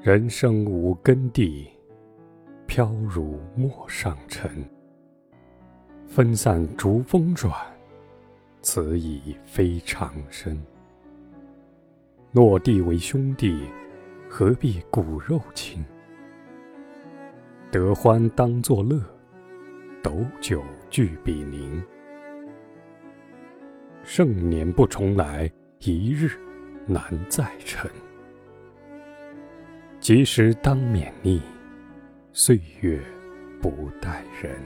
人生无根蒂，飘如陌上尘。分散逐风转，此已非常身。落地为兄弟，何必骨肉亲？得欢当作乐，斗酒俱比邻。盛年不重来，一日难再晨。及时当勉励，岁月不待人。